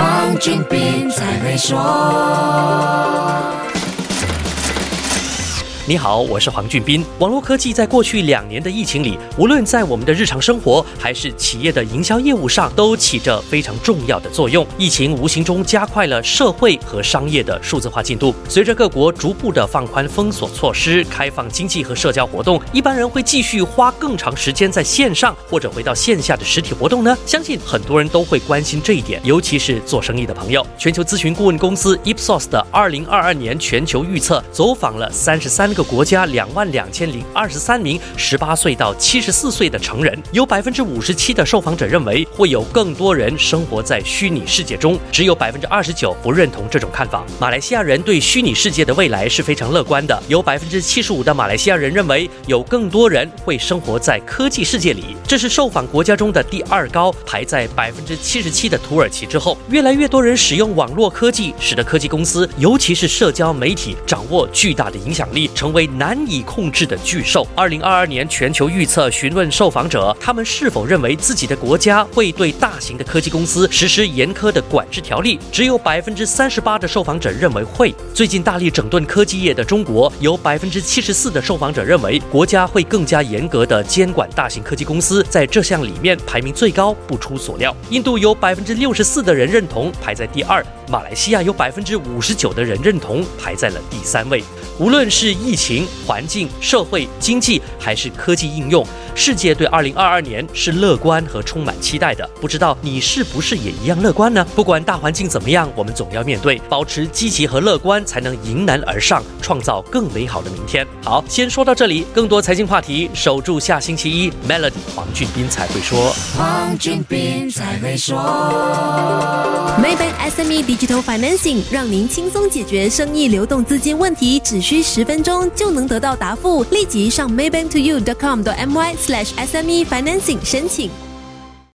黄俊斌才会说。你好，我是黄俊斌。网络科技在过去两年的疫情里，无论在我们的日常生活还是企业的营销业务上，都起着非常重要的作用。疫情无形中加快了社会和商业的数字化进度。随着各国逐步的放宽封锁措施，开放经济和社交活动，一般人会继续花更长时间在线上或者回到线下的实体活动呢？相信很多人都会关心这一点，尤其是做生意的朋友。全球咨询顾问公司 Ipsos 的2022年全球预测走访了三十三个。国家两万两千零二十三名十八岁到七十四岁的成人，有百分之五十七的受访者认为会有更多人生活在虚拟世界中，只有百分之二十九不认同这种看法。马来西亚人对虚拟世界的未来是非常乐观的，有百分之七十五的马来西亚人认为有更多人会生活在科技世界里，这是受访国家中的第二高，排在百分之七十七的土耳其之后。越来越多人使用网络科技，使得科技公司，尤其是社交媒体，掌握巨大的影响力，成为难以控制的巨兽。二零二二年全球预测询问受访者，他们是否认为自己的国家会对大型的科技公司实施严苛的管制条例？只有百分之三十八的受访者认为会。最近大力整顿科技业的中国，有百分之七十四的受访者认为国家会更加严格的监管大型科技公司，在这项里面排名最高，不出所料。印度有百分之六十四的人认同，排在第二。马来西亚有百分之五十九的人认同，排在了第三位。无论是疫情、环境、社会、经济，还是科技应用，世界对二零二二年是乐观和充满期待的。不知道你是不是也一样乐观呢？不管大环境怎么样，我们总要面对，保持积极和乐观，才能迎难而上，创造更美好的明天。好，先说到这里，更多财经话题，守住下星期一，Melody 黄俊斌才会说。黄俊斌才会说。Maybank SME Digital Financing 让您轻松解决生意流动资金问题，只需十分钟就能得到答复。立即上 maybanktoyou.com.my/sme financing 申请。